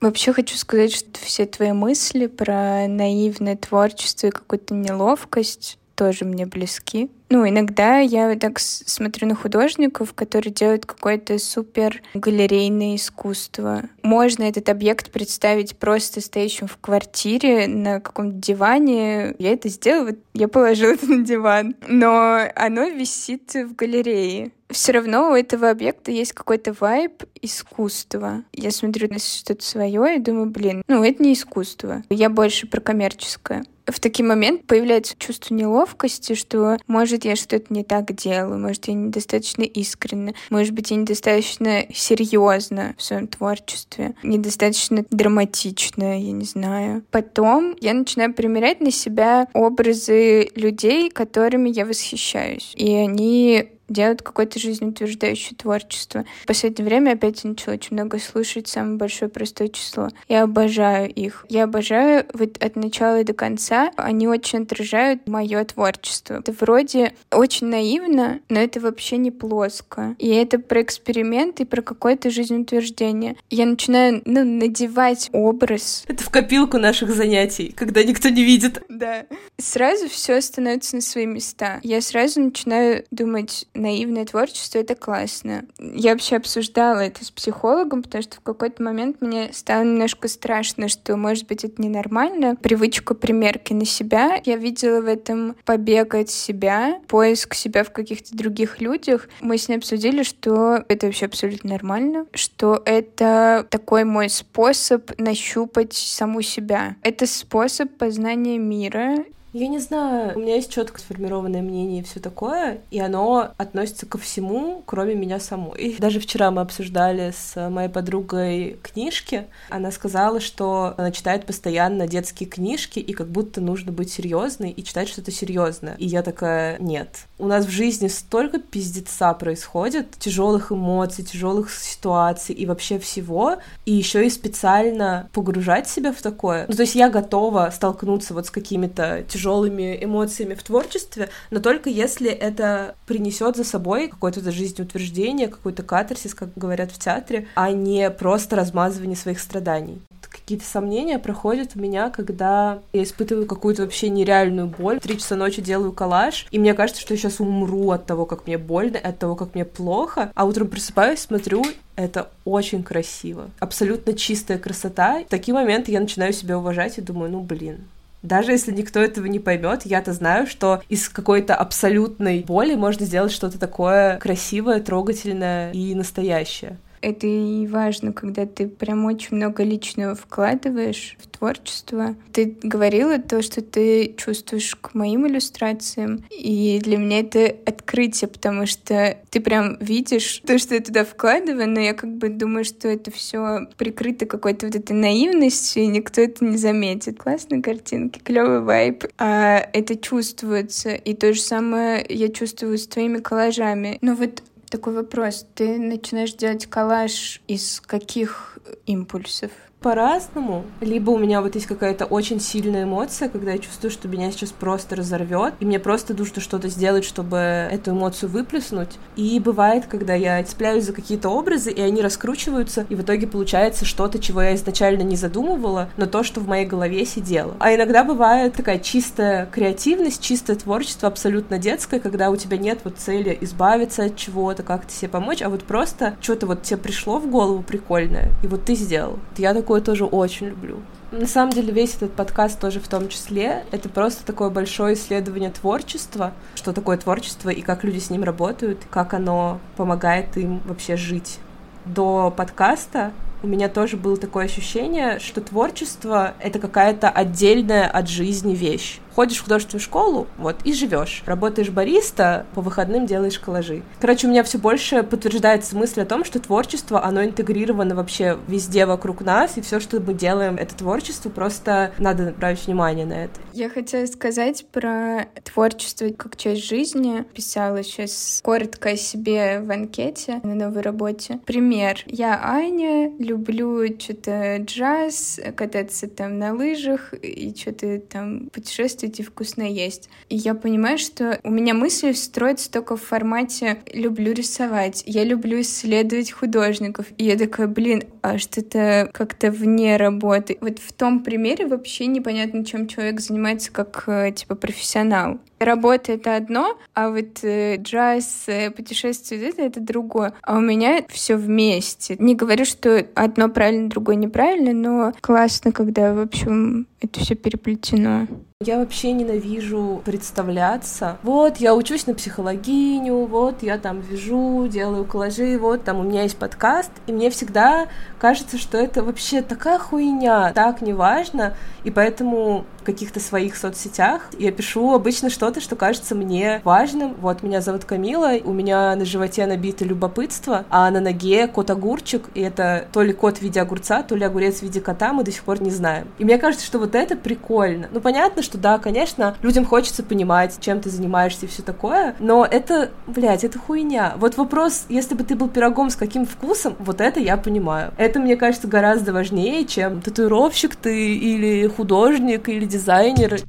Вообще хочу сказать, что все твои мысли про наивное творчество и какую-то неловкость тоже мне близки. Ну, иногда я так смотрю на художников, которые делают какое-то супер галерейное искусство. Можно этот объект представить просто стоящим в квартире на каком-то диване. Я это сделала, я положила это на диван. Но оно висит в галерее все равно у этого объекта есть какой-то вайб искусства. Я смотрю на что-то свое и думаю, блин, ну это не искусство. Я больше про коммерческое в такие моменты появляется чувство неловкости, что, может, я что-то не так делаю, может, я недостаточно искренне, может быть, я недостаточно серьезно в своем творчестве, недостаточно драматично, я не знаю. Потом я начинаю примерять на себя образы людей, которыми я восхищаюсь. И они делают какое-то жизнеутверждающее творчество. В последнее время опять я начала очень много слушать самое большое простое число. Я обожаю их. Я обожаю вот от начала и до конца. Они очень отражают мое творчество. Это вроде очень наивно, но это вообще не плоско. И это про эксперимент и про какое-то жизнеутверждение. Я начинаю ну, надевать образ. Это в копилку наших занятий, когда никто не видит. Да. Сразу все становится на свои места. Я сразу начинаю думать, наивное творчество — это классно. Я вообще обсуждала это с психологом, потому что в какой-то момент мне стало немножко страшно, что, может быть, это ненормально. Привычку примерки на себя. Я видела в этом побег от себя, поиск себя в каких-то других людях. Мы с ней обсудили, что это вообще абсолютно нормально, что это такой мой способ нащупать саму себя. Это способ познания мира. Я не знаю, у меня есть четко сформированное мнение и все такое, и оно относится ко всему, кроме меня самой. Даже вчера мы обсуждали с моей подругой книжки. Она сказала, что она читает постоянно детские книжки, и как будто нужно быть серьезной и читать что-то серьезное. И я такая, нет. У нас в жизни столько пиздеца происходит, тяжелых эмоций, тяжелых ситуаций и вообще всего, и еще и специально погружать себя в такое. Ну, то есть я готова столкнуться вот с какими-то тяжелыми эмоциями в творчестве, но только если это принесет за собой какое-то жизнеутверждение, какой-то катарсис, как говорят в театре, а не просто размазывание своих страданий какие-то сомнения проходят у меня, когда я испытываю какую-то вообще нереальную боль. Три часа ночи делаю коллаж, и мне кажется, что я сейчас умру от того, как мне больно, от того, как мне плохо. А утром просыпаюсь, смотрю, это очень красиво. Абсолютно чистая красота. В такие моменты я начинаю себя уважать и думаю, ну блин, даже если никто этого не поймет, я-то знаю, что из какой-то абсолютной боли можно сделать что-то такое красивое, трогательное и настоящее. Это и важно, когда ты прям очень много личного вкладываешь в творчество. Ты говорила то, что ты чувствуешь к моим иллюстрациям, и для меня это открытие, потому что ты прям видишь то, что я туда вкладываю, но я как бы думаю, что это все прикрыто какой-то вот этой наивностью, и никто это не заметит. Классные картинки, клевый вайп, а это чувствуется. И то же самое я чувствую с твоими коллажами. Но вот такой вопрос. Ты начинаешь делать коллаж из каких импульсов? По-разному. Либо у меня вот есть какая-то очень сильная эмоция, когда я чувствую, что меня сейчас просто разорвет, и мне просто нужно что-то сделать, чтобы эту эмоцию выплеснуть. И бывает, когда я цепляюсь за какие-то образы, и они раскручиваются, и в итоге получается что-то, чего я изначально не задумывала, но то, что в моей голове сидело. А иногда бывает такая чистая креативность, чистое творчество, абсолютно детское, когда у тебя нет вот цели избавиться от чего-то, как-то себе помочь, а вот просто что-то вот тебе пришло в голову прикольное, и вот ты сделал. Я такой такое тоже очень люблю. На самом деле весь этот подкаст тоже в том числе, это просто такое большое исследование творчества, что такое творчество и как люди с ним работают, как оно помогает им вообще жить. До подкаста у меня тоже было такое ощущение, что творчество — это какая-то отдельная от жизни вещь ходишь в художественную школу, вот, и живешь. Работаешь бариста, по выходным делаешь коллажи. Короче, у меня все больше подтверждается мысль о том, что творчество, оно интегрировано вообще везде вокруг нас, и все, что мы делаем, это творчество, просто надо направить внимание на это. Я хотела сказать про творчество как часть жизни. Писала сейчас коротко о себе в анкете на новой работе. Пример. Я Аня, люблю что-то джаз, кататься там на лыжах и что-то там путешествовать и вкусно есть. И я понимаю, что у меня мысли строятся только в формате «люблю рисовать», «я люблю исследовать художников». И я такая, блин, а что-то как-то вне работы. Вот в том примере вообще непонятно, чем человек занимается как, э, типа, профессионал. Работа — это одно, а вот э, джаз, э, путешествие — это, это другое. А у меня все вместе. Не говорю, что одно правильно, другое неправильно, но классно, когда, в общем, это все переплетено. Я вообще ненавижу представляться. Вот, я учусь на психологиню, вот, я там вяжу, делаю коллажи, вот, там у меня есть подкаст, и мне всегда кажется, что это вообще такая хуйня, так неважно, и поэтому каких-то своих соцсетях я пишу обычно что-то, что кажется мне важным. Вот, меня зовут Камила, у меня на животе набито любопытство, а на ноге кот-огурчик, и это то ли кот в виде огурца, то ли огурец в виде кота, мы до сих пор не знаем. И мне кажется, что вот это прикольно. Ну, понятно, что да, конечно, людям хочется понимать, чем ты занимаешься и все такое, но это, блядь, это хуйня. Вот вопрос, если бы ты был пирогом с каким вкусом, вот это я понимаю. Это, мне кажется, гораздо важнее, чем татуировщик ты или художник или дизайнер дизайнер.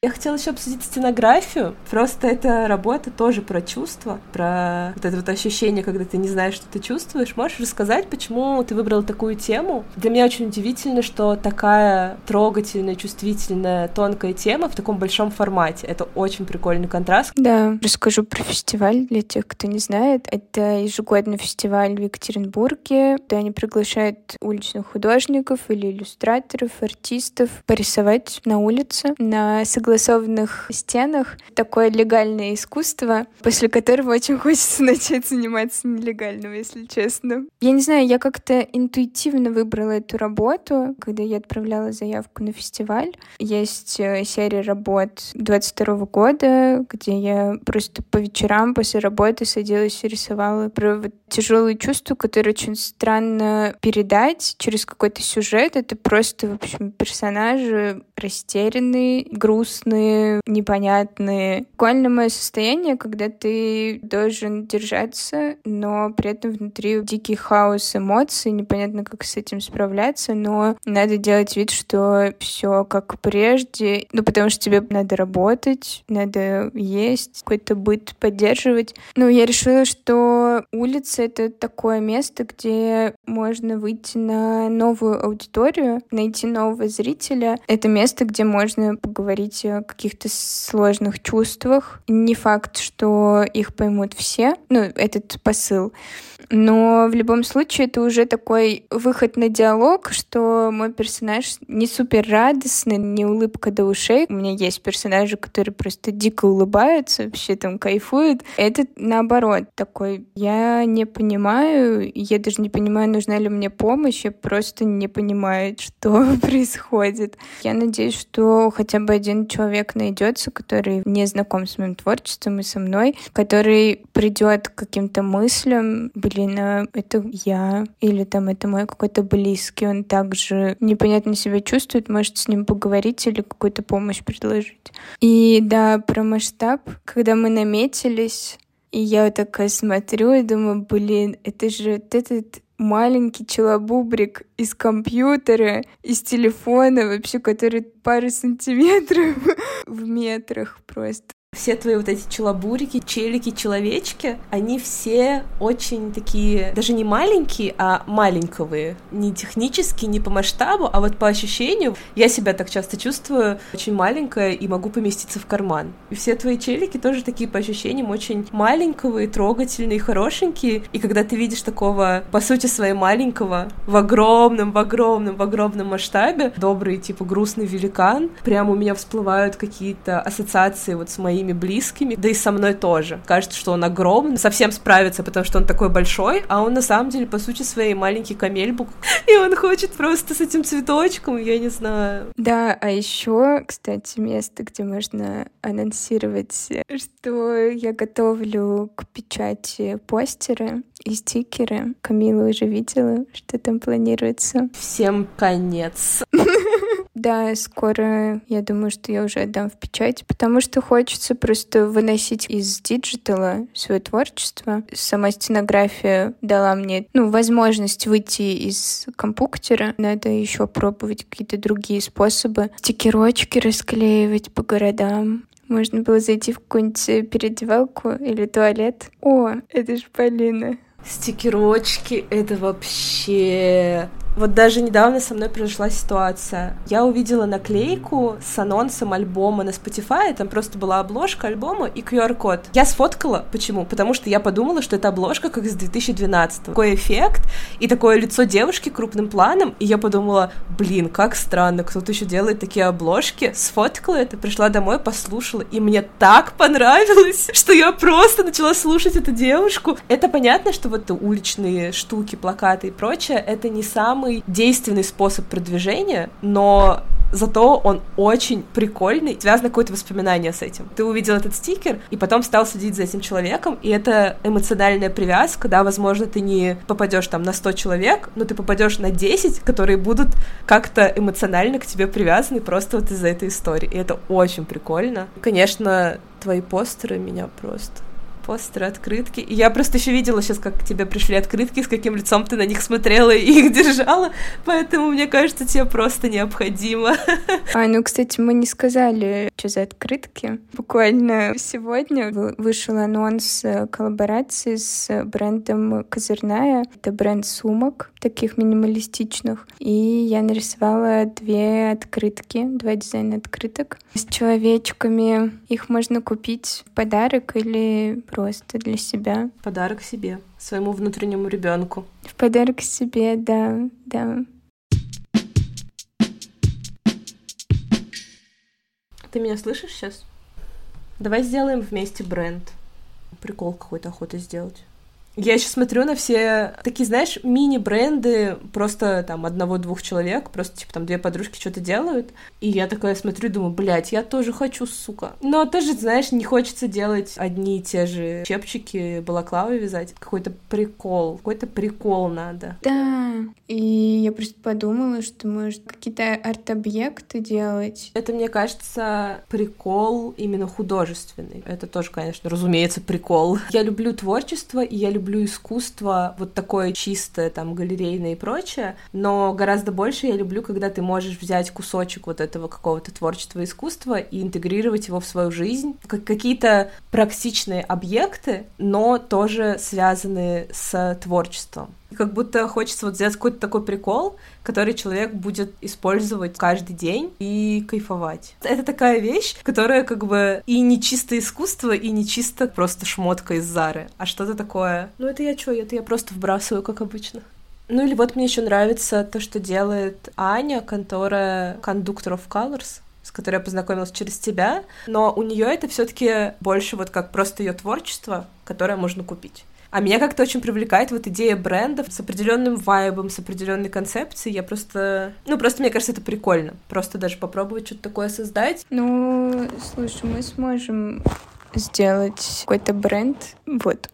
Я хотела еще обсудить сценографию. Просто эта работа тоже про чувства, про вот это вот ощущение, когда ты не знаешь, что ты чувствуешь. Можешь рассказать, почему ты выбрала такую тему? Для меня очень удивительно, что такая трогательная, чувствительная, тонкая тема в таком большом формате. Это очень прикольный контраст. Да, расскажу про фестиваль для тех, кто не знает. Это ежегодный фестиваль в Екатеринбурге, где они приглашают уличных художников или иллюстраторов, артистов порисовать на улице на согласованных стенах такое легальное искусство, после которого очень хочется начать заниматься нелегальным, если честно. Я не знаю, я как-то интуитивно выбрала эту работу, когда я отправляла заявку на фестиваль. Есть э, серия работ 22 года, где я просто по вечерам после работы садилась и рисовала про вот тяжелые чувства, которые очень странно передать через какой-то сюжет. Это просто, в общем, персонажи растерянные, грустные, непонятные. Буквально мое состояние, когда ты должен держаться, но при этом внутри дикий хаос эмоций, непонятно, как с этим справляться, но надо делать вид, что все как прежде, ну, потому что тебе надо работать, надо есть, какой-то быт поддерживать. Ну, я решила, что улица — это такое место, где можно выйти на новую аудиторию, найти нового зрителя. Это место, где можно поговорить о каких-то сложных чувствах. Не факт, что их поймут все, ну, этот посыл. Но в любом случае это уже такой выход на диалог, что мой персонаж не супер радостный, не улыбка до ушей. У меня есть персонажи, которые просто дико улыбаются, вообще там кайфуют. Это наоборот такой, я не понимаю, я даже не понимаю, нужна ли мне помощь, я просто не понимаю, что происходит. Я надеюсь, что хотя бы один человек найдется, который не знаком с моим творчеством и со мной, который придет к каким-то мыслям, блин, а это я, или там это мой какой-то близкий, он также непонятно себя чувствует, может с ним поговорить или какую-то помощь предложить. И да, про масштаб, когда мы наметились, и я вот такая смотрю и думаю, блин, это же вот этот маленький челобубрик из компьютера, из телефона, вообще, который пары сантиметров в метрах просто все твои вот эти челобурики, челики, человечки, они все очень такие, даже не маленькие, а маленькие. Не технически, не по масштабу, а вот по ощущению. Я себя так часто чувствую очень маленькая и могу поместиться в карман. И все твои челики тоже такие по ощущениям очень маленькие, трогательные, хорошенькие. И когда ты видишь такого, по сути, своей маленького, в огромном, в огромном, в огромном масштабе, добрый, типа, грустный великан, прямо у меня всплывают какие-то ассоциации вот с моей моими близкими, да и со мной тоже. Кажется, что он огромный, совсем справится, потому что он такой большой, а он на самом деле, по сути, своей маленький камельбук, и он хочет просто с этим цветочком, я не знаю. Да, а еще, кстати, место, где можно анонсировать, что я готовлю к печати постеры и стикеры. Камила уже видела, что там планируется. Всем конец. Да, скоро, я думаю, что я уже отдам в печать, потому что хочется просто выносить из digital а свое творчество. Сама стенография дала мне, ну, возможность выйти из компьютера. Надо еще пробовать какие-то другие способы. Стикерочки расклеивать по городам. Можно было зайти в какую-нибудь переодевалку или туалет. О, это же Полина. Стикерочки — это вообще вот даже недавно со мной произошла ситуация. Я увидела наклейку с анонсом альбома на Spotify, там просто была обложка альбома и QR-код. Я сфоткала. Почему? Потому что я подумала, что это обложка как из 2012 Такой эффект и такое лицо девушки крупным планом, и я подумала, блин, как странно, кто-то еще делает такие обложки. Сфоткала это, пришла домой, послушала, и мне так понравилось, что я просто начала слушать эту девушку. Это понятно, что вот уличные штуки, плакаты и прочее, это не самый самый действенный способ продвижения, но зато он очень прикольный, связано какое-то воспоминание с этим. Ты увидел этот стикер, и потом стал следить за этим человеком, и это эмоциональная привязка, да, возможно, ты не попадешь там на 100 человек, но ты попадешь на 10, которые будут как-то эмоционально к тебе привязаны просто вот из-за этой истории, и это очень прикольно. Конечно, твои постеры меня просто постеры, открытки. И я просто еще видела сейчас, как к тебе пришли открытки, с каким лицом ты на них смотрела и их держала, поэтому мне кажется, тебе просто необходимо. А, ну, кстати, мы не сказали, что за открытки. Буквально сегодня вышел анонс э, коллаборации с брендом Козырная. Это бренд сумок, таких минималистичных. И я нарисовала две открытки, два дизайна открыток с человечками. Их можно купить в подарок или просто для себя. Подарок себе, своему внутреннему ребенку. В подарок себе, да, да. Ты меня слышишь сейчас? Давай сделаем вместе бренд. Прикол какой-то охота сделать. Я еще смотрю на все такие, знаешь, мини-бренды просто там одного-двух человек, просто типа там две подружки что-то делают, и я такая смотрю, думаю, блядь, я тоже хочу, сука. Но тоже, знаешь, не хочется делать одни и те же чепчики, балаклавы вязать. Какой-то прикол, какой-то прикол надо. Да, и я просто подумала, что может какие-то арт-объекты делать. Это, мне кажется, прикол именно художественный. Это тоже, конечно, разумеется, прикол. Я люблю творчество, и я люблю люблю искусство вот такое чистое, там, галерейное и прочее, но гораздо больше я люблю, когда ты можешь взять кусочек вот этого какого-то творчества искусства и интегрировать его в свою жизнь, как какие-то практичные объекты, но тоже связанные с творчеством. Как будто хочется вот взять какой-то такой прикол, который человек будет использовать каждый день и кайфовать. Это такая вещь, которая как бы и не чисто искусство, и не чисто просто шмотка из Зары, а что-то такое. Ну это я чё, это я просто вбрасываю, как обычно. Ну или вот мне еще нравится то, что делает Аня, контора Conductor of Colors, с которой я познакомилась через тебя, но у нее это все-таки больше вот как просто ее творчество, которое можно купить. А меня как-то очень привлекает вот идея брендов с определенным вайбом, с определенной концепцией. Я просто... Ну, просто мне кажется, это прикольно. Просто даже попробовать что-то такое создать. Ну, слушай, мы сможем сделать какой-то бренд. Вот.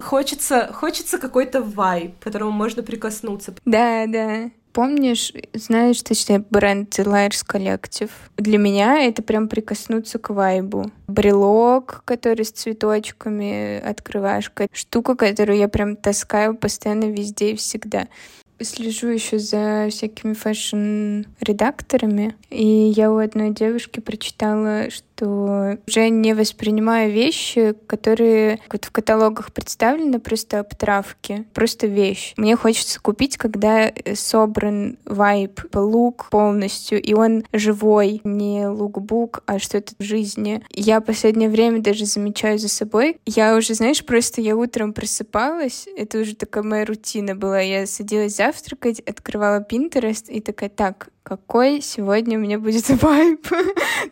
Хочется, хочется какой-то вайб, к которому можно прикоснуться. Да, да помнишь, знаешь, точнее, бренд Liars Collective? Для меня это прям прикоснуться к вайбу. Брелок, который с цветочками, открывашка. Штука, которую я прям таскаю постоянно везде и всегда слежу еще за всякими фэшн-редакторами, и я у одной девушки прочитала, что уже не воспринимаю вещи, которые вот в каталогах представлены, просто обтравки, просто вещь. Мне хочется купить, когда собран вайб, лук полностью, и он живой, не лукбук, а что-то в жизни. Я последнее время даже замечаю за собой. Я уже, знаешь, просто я утром просыпалась, это уже такая моя рутина была, я садилась завтракать, открывала Pinterest и такая, так, какой сегодня у меня будет вайб.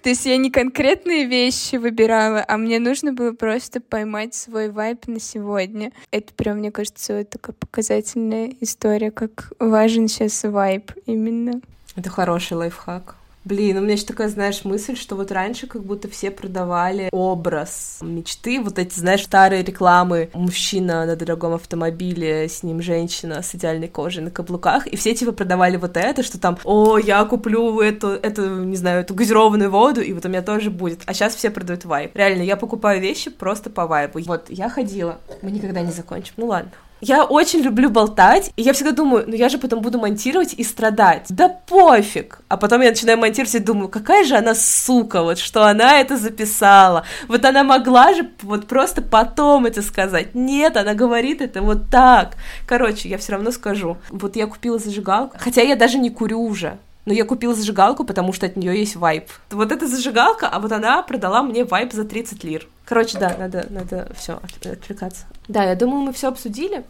То есть я не конкретные вещи выбирала, а мне нужно было просто поймать свой вайб на сегодня. Это прям, мне кажется, такая показательная история, как важен сейчас вайб именно. Это хороший лайфхак. Блин, у меня еще такая, знаешь, мысль, что вот раньше как будто все продавали образ мечты, вот эти, знаешь, старые рекламы мужчина на дорогом автомобиле, с ним женщина с идеальной кожей на каблуках, и все типа продавали вот это, что там, о, я куплю эту, эту, не знаю, эту газированную воду, и вот у меня тоже будет. А сейчас все продают вайп. Реально, я покупаю вещи просто по вайпу. Вот, я ходила, мы никогда не закончим, ну ладно. Я очень люблю болтать, и я всегда думаю, ну я же потом буду монтировать и страдать. Да пофиг. А потом я начинаю монтировать и думаю, какая же она сука, вот что она это записала. Вот она могла же вот просто потом это сказать. Нет, она говорит это вот так. Короче, я все равно скажу. Вот я купила зажигалку, хотя я даже не курю уже. Но я купила зажигалку, потому что от нее есть вайп. Вот эта зажигалка, а вот она продала мне вайп за 30 лир. Короче, да, надо, надо все отвлекаться. Да, я думаю, мы все обсудили.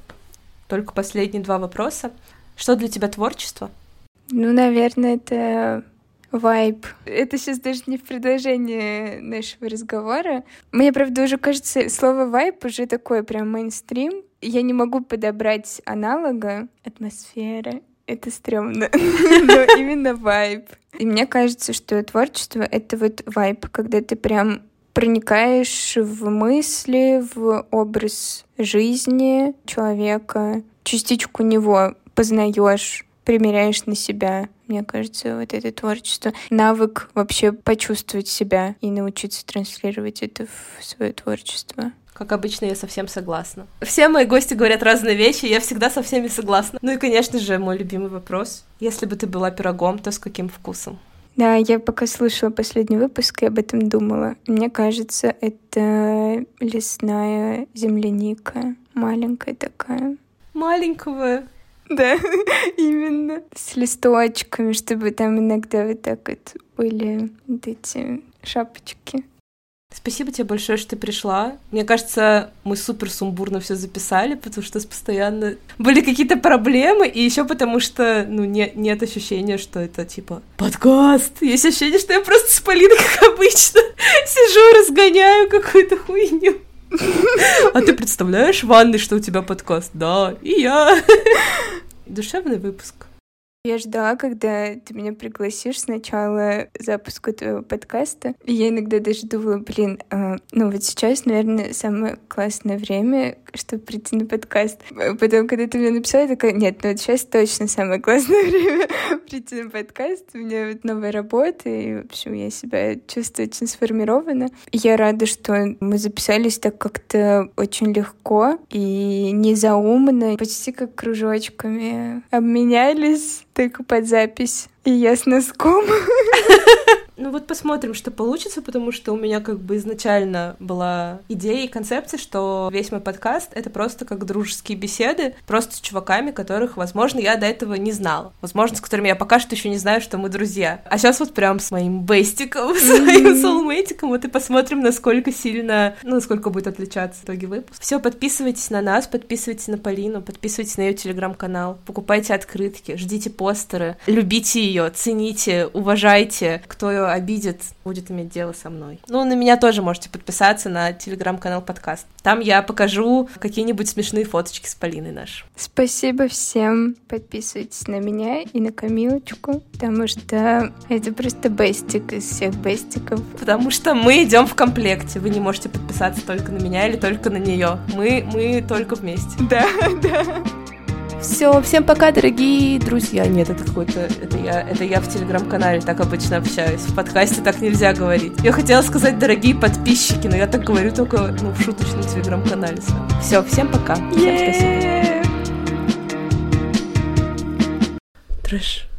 Только последние два вопроса. Что для тебя творчество? Ну, наверное, это вайб. Это сейчас даже не в предложении нашего разговора. Мне, правда, уже кажется, слово вайб уже такое прям мейнстрим. Я не могу подобрать аналога атмосферы это стрёмно, но именно вайб. И мне кажется, что творчество — это вот вайб, когда ты прям проникаешь в мысли, в образ жизни человека, частичку него познаешь, примеряешь на себя. Мне кажется, вот это творчество. Навык вообще почувствовать себя и научиться транслировать это в свое творчество. Как обычно, я совсем согласна. Все мои гости говорят разные вещи, я всегда со всеми согласна. Ну и, конечно же, мой любимый вопрос. Если бы ты была пирогом, то с каким вкусом? Да, я пока слушала последний выпуск и об этом думала. Мне кажется, это лесная земляника. Маленькая такая. Маленького. Да, именно. С листочками, чтобы там иногда вот так вот были вот эти шапочки. Спасибо тебе большое, что ты пришла. Мне кажется, мы супер сумбурно все записали, потому что постоянно были какие-то проблемы, и еще потому что, ну, не, нет ощущения, что это типа подкаст. Есть ощущение, что я просто с Полиной, как обычно, сижу, разгоняю какую-то хуйню. А ты представляешь в ванной, что у тебя подкаст? Да, и я. Душевный выпуск. Я ждала, когда ты меня пригласишь сначала запуску твоего подкаста. И я иногда даже думала, блин, э, ну вот сейчас, наверное, самое классное время, чтобы прийти на подкаст. Потом, когда ты мне написала, я такая, нет, ну вот сейчас точно самое классное время прийти на подкаст. У меня вот новая работа, и, в общем, я себя чувствую очень сформирована. Я рада, что мы записались так как-то очень легко и незаумно, почти как кружочками обменялись только под запись. И я с носком. Ну вот посмотрим, что получится, потому что у меня как бы изначально была идея и концепция, что весь мой подкаст — это просто как дружеские беседы, просто с чуваками, которых, возможно, я до этого не знала. Возможно, с которыми я пока что еще не знаю, что мы друзья. А сейчас вот прям с моим бестиком, mm-hmm. своим соулмейтиком, вот и посмотрим, насколько сильно, ну, насколько будет отличаться в итоге выпуск. Все, подписывайтесь на нас, подписывайтесь на Полину, подписывайтесь на ее телеграм-канал, покупайте открытки, ждите постеры, любите ее, цените, уважайте, кто ее обидит, будет иметь дело со мной. Ну, на меня тоже можете подписаться на телеграм-канал подкаст. Там я покажу какие-нибудь смешные фоточки с Полиной наш. Спасибо всем. Подписывайтесь на меня и на Камилочку, потому что это просто бестик из всех бестиков. Потому что мы идем в комплекте. Вы не можете подписаться только на меня или только на нее. Мы, мы только вместе. Да, да. Все, всем пока, дорогие друзья. Нет, это какой-то, это я, это я в телеграм-канале так обычно общаюсь. В подкасте так нельзя говорить. Я хотела сказать, дорогие подписчики, но я так говорю только ну, в шуточном телеграм-канале. Все, всем пока. Всем спасибо. Трэш.